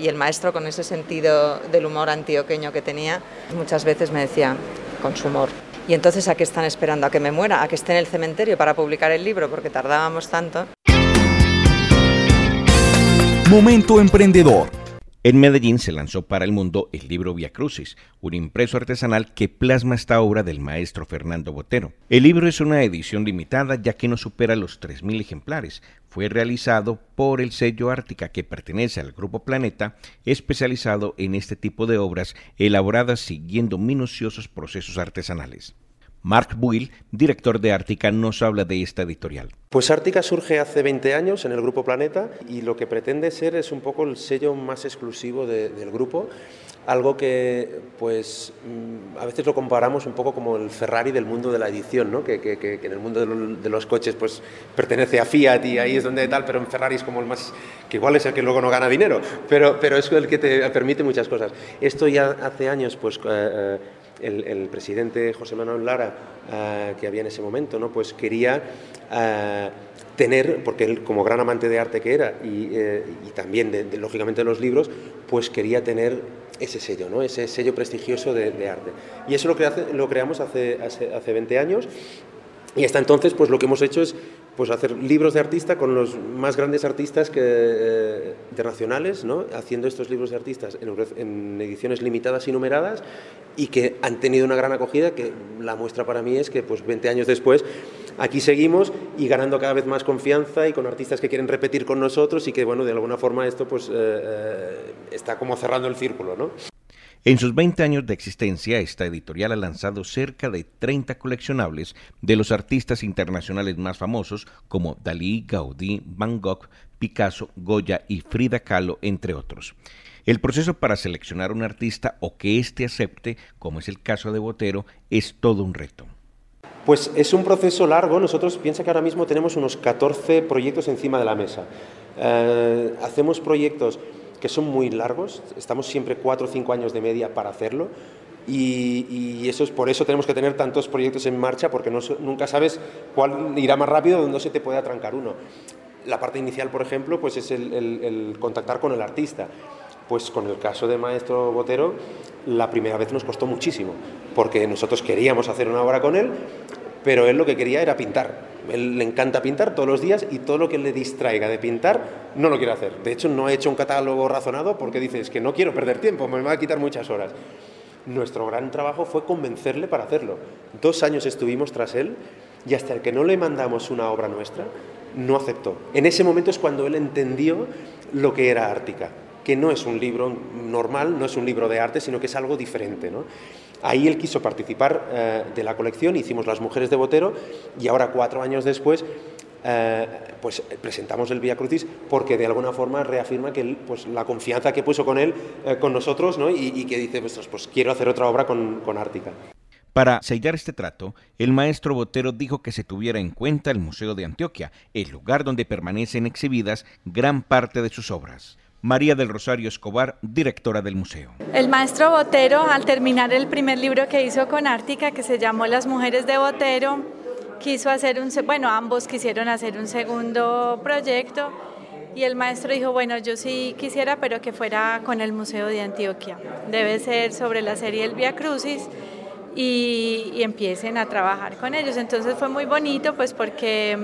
y el maestro con ese sentido del humor antioqueño que tenía, muchas veces me decía, con su humor. Y entonces, ¿a qué están esperando? ¿A que me muera? ¿A que esté en el cementerio para publicar el libro? Porque tardábamos tanto. Momento emprendedor en Medellín se lanzó para el mundo el libro Via Crucis, un impreso artesanal que plasma esta obra del maestro Fernando Botero. El libro es una edición limitada ya que no supera los 3.000 ejemplares. Fue realizado por el sello Ártica que pertenece al Grupo Planeta, especializado en este tipo de obras elaboradas siguiendo minuciosos procesos artesanales. Mark Buil, director de Ártica, nos habla de esta editorial. Pues Ártica surge hace 20 años en el Grupo Planeta y lo que pretende ser es un poco el sello más exclusivo del grupo, algo que pues mm, a veces lo comparamos un poco como el Ferrari del mundo de la edición, ¿no? que, en el mundo de, los coches pues pertenece a Fiat y ahí es donde tal, pero en Ferrari es como el más, que igual es el que luego no gana dinero, pero, pero es el que te permite muchas cosas. Esto ya hace años pues... Eh, eh, el, presidente José Manuel Lara, eh, que había en ese momento, ¿no? pues quería tener, porque él como gran amante de arte que era y, también lógicamente de los libros, pues quería tener ese sello, ¿no? ese sello prestigioso de, arte. Y eso lo, creamos hace, hace, hace 20 años y hasta entonces, pues lo que hemos hecho es pues, hacer libros de artista con los más grandes artistas que, eh, internacionales, ¿no? haciendo estos libros de artistas en, ediciones limitadas y numeradas y que han tenido una gran acogida, que la muestra para mí es que pues 20 años después aquí seguimos y ganando cada vez más confianza y con artistas que quieren repetir con nosotros y que bueno, de alguna forma esto pues eh, eh, está como cerrando el círculo, ¿no? En sus 20 años de existencia, esta editorial ha lanzado cerca de 30 coleccionables de los artistas internacionales más famosos como Dalí, Gaudí, Van Gogh, Picasso, Goya y Frida Kahlo, entre otros. El proceso para seleccionar un artista o que éste acepte, como es el caso de Botero, es todo un reto. Pues es un proceso largo. Nosotros piensa que ahora mismo tenemos unos 14 proyectos encima de la mesa. Eh, hacemos proyectos que son muy largos, estamos siempre cuatro o cinco años de media para hacerlo. Y, eso es por eso tenemos que tener tantos proyectos en marcha porque no, nunca sabes cuál irá más rápido dónde se te puede atrancar uno. La parte inicial, por ejemplo, pues es el, contactar con el artista. Pues con el caso de Maestro Botero, la primera vez nos costó muchísimo, porque nosotros queríamos hacer una obra con él, pero él lo que quería era pintar. Él le encanta pintar todos los días y todo lo que le distraiga de pintar no lo quiere hacer. De hecho, no ha hecho un catálogo razonado porque dice, es que no quiero perder tiempo, me va a quitar muchas horas. Nuestro gran trabajo fue convencerle para hacerlo. Dos años estuvimos tras él y hasta el que no le mandamos una obra nuestra, no aceptó. En ese momento es cuando él entendió lo que era Ártica, que no es un libro normal, no es un libro de arte, sino que es algo diferente. Ahí él quiso participar eh, de la colección, hicimos Las Mujeres de Botero y ahora, cuatro años después, eh, pues presentamos el Vía Crucis porque de alguna forma reafirma que pues, la confianza que puso con él, eh, con nosotros, ¿no? y, que dice, pues, pues, quiero hacer otra obra con, con Ártica. Para sellar este trato, el maestro Botero dijo que se tuviera en cuenta el Museo de Antioquia, el lugar donde permanecen exhibidas gran parte de sus obras. María del Rosario Escobar, directora del museo. El maestro Botero, al terminar el primer libro que hizo con Ártica, que se llamó Las mujeres de Botero, quiso hacer un, bueno, ambos quisieron hacer un segundo proyecto y el maestro dijo, bueno, yo sí quisiera, pero que fuera con el Museo de Antioquia. Debe ser sobre la serie El Via Crucis y, y empiecen a trabajar con ellos. Entonces fue muy bonito, pues porque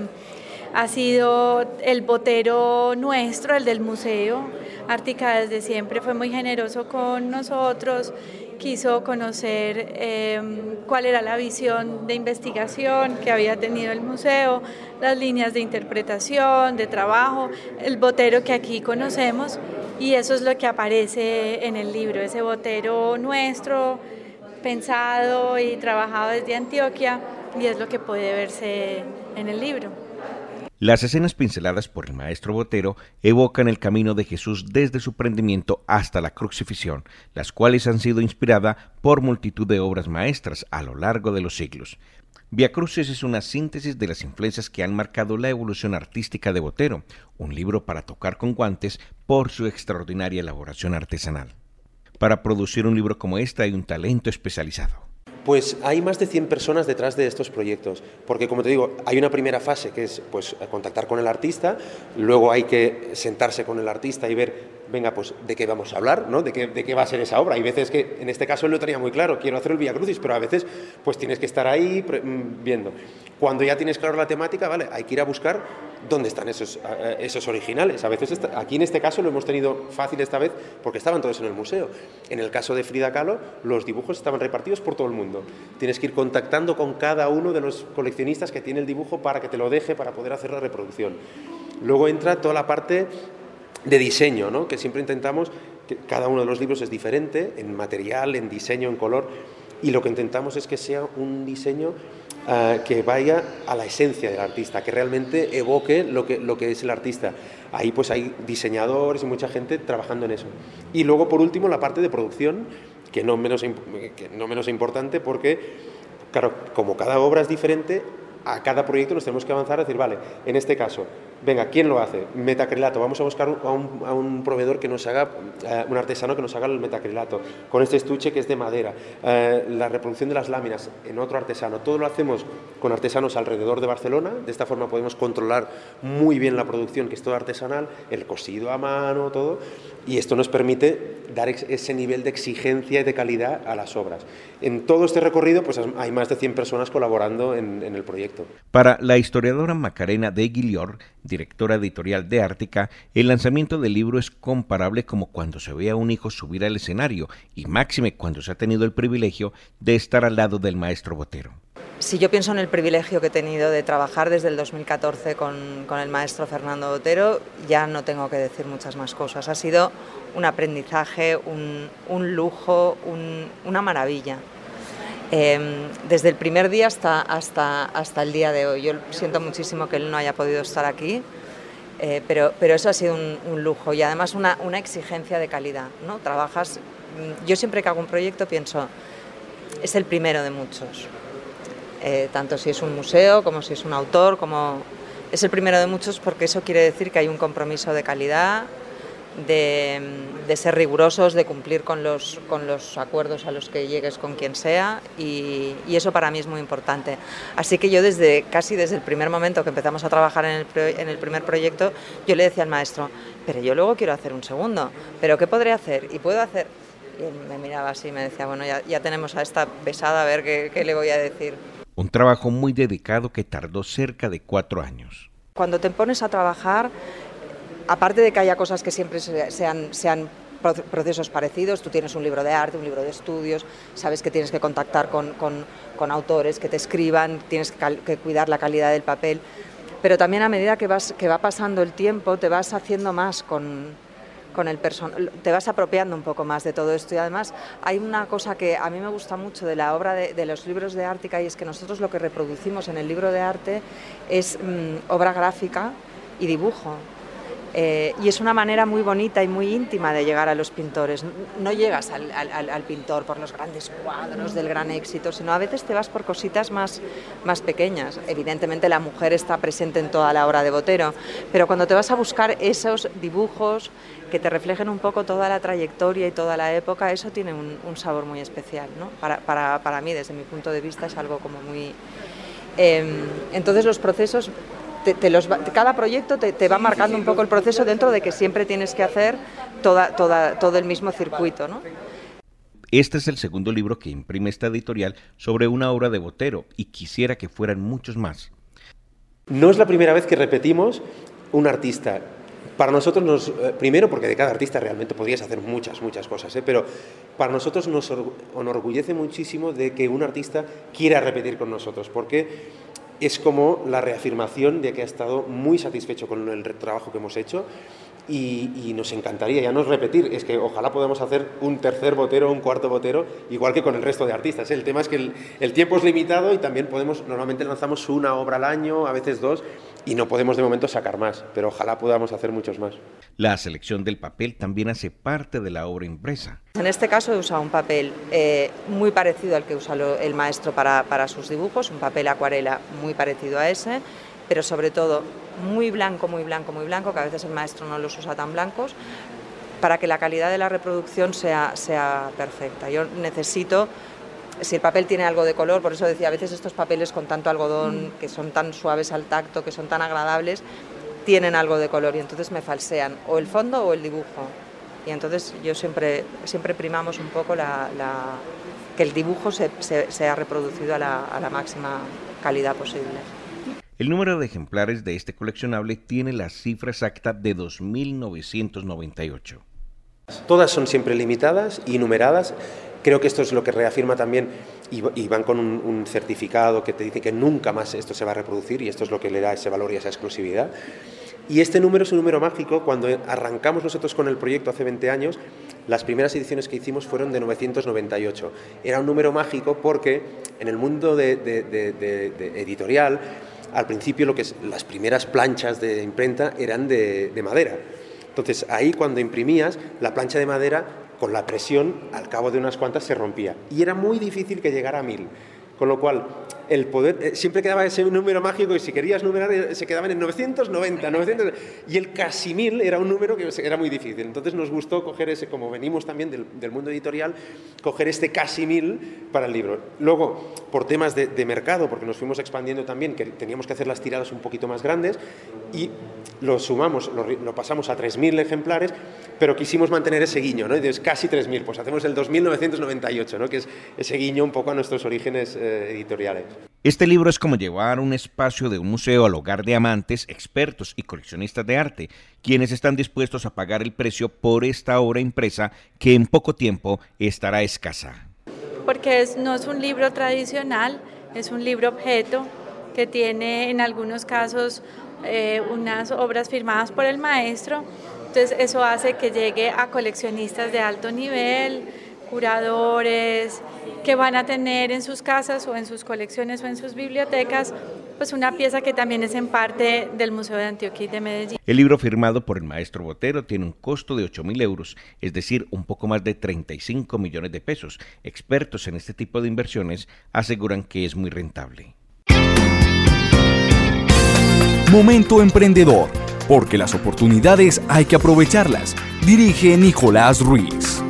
ha sido el botero nuestro, el del museo. Ártica desde siempre fue muy generoso con nosotros, quiso conocer em, cuál era la visión de investigación que había tenido el museo, las líneas de interpretación, de trabajo, el botero que aquí conocemos y eso es lo que aparece en el libro, ese botero nuestro, pensado y trabajado desde Antioquia y es lo que puede verse en el libro. Las escenas pinceladas por el maestro Botero evocan el camino de Jesús desde su prendimiento hasta la crucifixión, las cuales han sido inspiradas por multitud de obras maestras a lo largo de los siglos. Via Cruces es una síntesis de las influencias que han marcado la evolución artística de Botero, un libro para tocar con guantes por su extraordinaria elaboración artesanal. Para producir un libro como este hay un talento especializado. Pues hay más de 100 personas detrás de estos proyectos, porque como te digo, hay una primera fase que es pues, contactar con el artista, luego hay que sentarse con el artista y ver venga, pues de qué vamos a hablar, ¿no? De qué, de qué va a ser esa obra. Hay veces que, en este caso él lo tenía muy claro, quiero hacer el Via Crucis, pero a veces pues tienes que estar ahí mm, viendo. Cuando ya tienes claro la temática, vale, hay que ir a buscar dónde están esos, esos originales. A veces, aquí en este caso lo hemos tenido fácil esta vez porque estaban todos en el museo. En el caso de Frida Kahlo, los dibujos estaban repartidos por todo el mundo. Tienes que ir contactando con cada uno de los coleccionistas que tiene el dibujo para que te lo deje, para poder hacer la reproducción. Luego entra toda la parte de diseño, ¿no? que siempre intentamos, que cada uno de los libros es diferente en material, en diseño, en color, y lo que intentamos es que sea un diseño ah, que vaya a la esencia del artista, que realmente evoque lo que, lo que es el artista. Ahí pues hay diseñadores y mucha gente trabajando en eso. Y luego por último la parte de producción, que no menos, que no menos importante porque, claro, como cada obra es diferente, a cada proyecto nos tenemos que avanzar a decir, vale, en este caso, venga, ¿quién lo hace? Metacrilato, vamos a buscar a un, proveedor que nos haga, eh, un artesano que nos haga el metacrilato, con este estuche que es de madera, eh, la reproducción de las láminas en otro artesano, todo lo hacemos con artesanos alrededor de Barcelona, de esta forma podemos controlar muy bien la producción, que es todo artesanal, el cosido a mano, todo, y esto nos permite dar ese nivel de exigencia y de calidad a las obras. En todo este recorrido pues hay más de 100 personas colaborando en el proyecto. Para la historiadora Macarena de Guillor, directora editorial de Ártica, el lanzamiento del libro es comparable como cuando se ve a un hijo subir al escenario y máxime cuando se ha tenido el privilegio de estar al lado del maestro Botero. Si yo pienso en el privilegio que he tenido de trabajar desde el 2014 con, el maestro Fernando Botero, ya no tengo que decir muchas más cosas. Ha sido un aprendizaje, un, lujo, una maravilla. Em, desde el primer día hasta, hasta, hasta el día de hoy. Yo siento muchísimo que él no haya podido estar aquí, eh, pero, pero eso ha sido un, lujo y además una, una, exigencia de calidad. ¿no? Trabajas, mm, yo siempre que hago un proyecto pienso, es el primero de muchos, eh, tanto si es un museo como si es un autor, como es el primero de muchos porque eso quiere decir que hay un compromiso de calidad, de, ser rigurosos, de cumplir con los, con los acuerdos a los que llegues con quien sea y, eso para mí es muy importante. Así que yo desde casi desde el primer momento que empezamos a trabajar en el, en el primer proyecto, yo le decía al maestro, pero yo luego quiero hacer un segundo, pero ¿qué podré hacer? Y puedo hacer... Y él me miraba así y me decía, bueno, ya, ya tenemos a esta pesada, a ver qué, qué le voy a decir. Un trabajo muy dedicado que tardó cerca de cuatro años. Cuando te pones a trabajar, aparte de que haya cosas que siempre sean, procesos parecidos, tú tienes un libro de arte, un libro de estudios, sabes que tienes que contactar con, autores que te escriban, tienes que, cuidar la calidad del papel, pero también a medida que, vas, va pasando el tiempo te vas haciendo más con, el personal, te vas apropiando un poco más de todo esto y además hay una cosa que a mí me gusta mucho de la obra de, los libros de Ártica y es que nosotros lo que reproducimos en el libro de arte es mm, obra gráfica y dibujo. Eh, y es una manera muy bonita y muy íntima de llegar a los pintores. No llegas al, pintor por los grandes cuadros del gran éxito, sino a veces te vas por cositas más, más pequeñas. Evidentemente la mujer está presente en toda la obra de Botero, pero cuando te vas a buscar esos dibujos que te reflejen un poco toda la trayectoria y toda la época, eso tiene un, sabor muy especial. ¿no? Para, para, para, mí, desde mi punto de vista, es algo como muy... Em, entonces los procesos cada proyecto te, va marcando un poco el proceso dentro de que siempre tienes que hacer toda, toda, todo el mismo circuito. ¿no? Este es el segundo libro que imprime esta editorial sobre una obra de Botero y quisiera que fueran muchos más. No es la primera vez que repetimos un artista. Para nosotros, nos, eh, primero porque de cada artista realmente podrías hacer muchas, muchas cosas, ¿eh? pero para nosotros nos enorgullece muchísimo de que un artista quiera repetir con nosotros, porque es como la reafirmación de que ha estado muy satisfecho con el trabajo que hemos hecho y, nos encantaría, ya no repetir, es que ojalá podamos hacer un tercer botero, un cuarto botero, igual que con el resto de artistas. El tema es que el, tiempo es limitado y también podemos, normalmente lanzamos una obra al año, a veces dos, y no podemos de momento sacar más, pero ojalá podamos hacer muchos más. La selección del papel también hace parte de la obra impresa. En este caso he usado un papel eh, muy parecido al que usa el maestro para, para sus dibujos, un papel acuarela muy parecido a ese pero sobre todo muy blanco, muy blanco, muy blanco, que a veces el maestro no los usa tan blancos, para que la calidad de la reproducción sea, sea perfecta. Yo necesito, si el papel tiene algo de color, por eso decía, a veces estos papeles con tanto algodón, mm. que son tan suaves al tacto, que son tan agradables, tienen algo de color y entonces me falsean o el fondo o el dibujo. y entonces yo siempre, siempre primamos un poco la, que el dibujo se, se, ha reproducido a la, a la máxima calidad posible. El número de ejemplares de este coleccionable tiene la cifra exacta de 2.998. Todas son siempre limitadas y numeradas. Creo que esto es lo que reafirma también y, van con un, certificado que te dice que nunca más esto se va a reproducir y esto es lo que le da ese valor y esa exclusividad. Y este número es un número mágico. Cuando arrancamos nosotros con el proyecto hace 20 años, las primeras ediciones que hicimos fueron de 998. Era un número mágico porque en el mundo editorial, al principio lo que es, las primeras planchas de imprenta eran de madera. Entonces ahí cuando imprimías, la plancha de madera con la presión al cabo de unas cuantas se rompía y era muy difícil que llegara a mil. Con lo cual, el poder, eh, siempre quedaba ese número mágico y si querías numerar eh, se quedaban en 990, 900, y el casi mil era un número que era muy difícil. Entonces nos gustó coger ese, como venimos también del, mundo editorial, coger este casi mil para el libro. Luego, por temas de, mercado, porque nos fuimos expandiendo también, que teníamos que hacer las tiradas un poquito más grandes, y lo sumamos, lo, pasamos a 3.000 ejemplares, pero quisimos mantener ese guiño, ¿no? Entonces, casi 3.000, pues hacemos el 2.998, ¿no? Que es ese guiño un poco a nuestros orígenes eh, editoriales. Este libro es como llevar un espacio de un museo al hogar de amantes, expertos y coleccionistas de arte, quienes están dispuestos a pagar el precio por esta obra impresa que en poco tiempo estará escasa. Porque no es un libro tradicional, es un libro objeto que tiene en algunos casos eh, unas obras firmadas por el maestro, entonces eso hace que llegue a coleccionistas de alto nivel, curadores, que van a tener en sus casas o en sus colecciones o en sus bibliotecas, pues una pieza que también es en parte del Museo de Antioquia y de Medellín. El libro firmado por el maestro Botero tiene un costo de 8 mil euros, es decir, un poco más de 35 millones de pesos. Expertos en este tipo de inversiones aseguran que es muy rentable. Momento emprendedor, porque las oportunidades hay que aprovecharlas. Dirige Nicolás Ruiz.